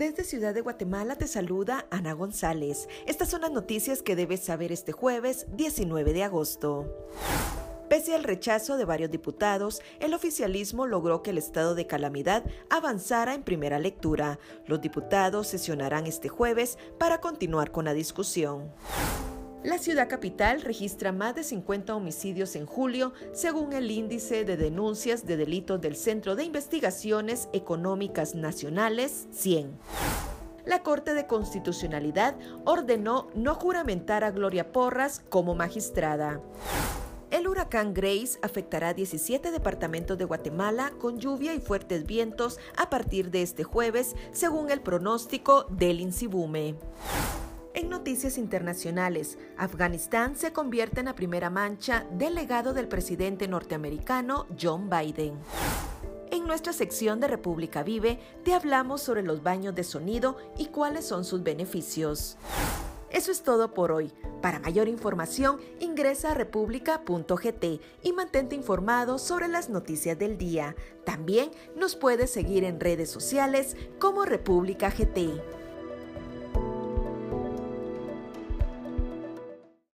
Desde Ciudad de Guatemala te saluda Ana González. Estas son las noticias que debes saber este jueves 19 de agosto. Pese al rechazo de varios diputados, el oficialismo logró que el estado de calamidad avanzara en primera lectura. Los diputados sesionarán este jueves para continuar con la discusión. La ciudad capital registra más de 50 homicidios en julio, según el índice de denuncias de delitos del Centro de Investigaciones Económicas Nacionales, 100. La Corte de Constitucionalidad ordenó no juramentar a Gloria Porras como magistrada. El huracán Grace afectará 17 departamentos de Guatemala con lluvia y fuertes vientos a partir de este jueves, según el pronóstico del INSIBUME. En noticias internacionales, Afganistán se convierte en la primera mancha del legado del presidente norteamericano John Biden. En nuestra sección de República Vive te hablamos sobre los baños de sonido y cuáles son sus beneficios. Eso es todo por hoy. Para mayor información, ingresa a república.gt y mantente informado sobre las noticias del día. También nos puedes seguir en redes sociales como República GT.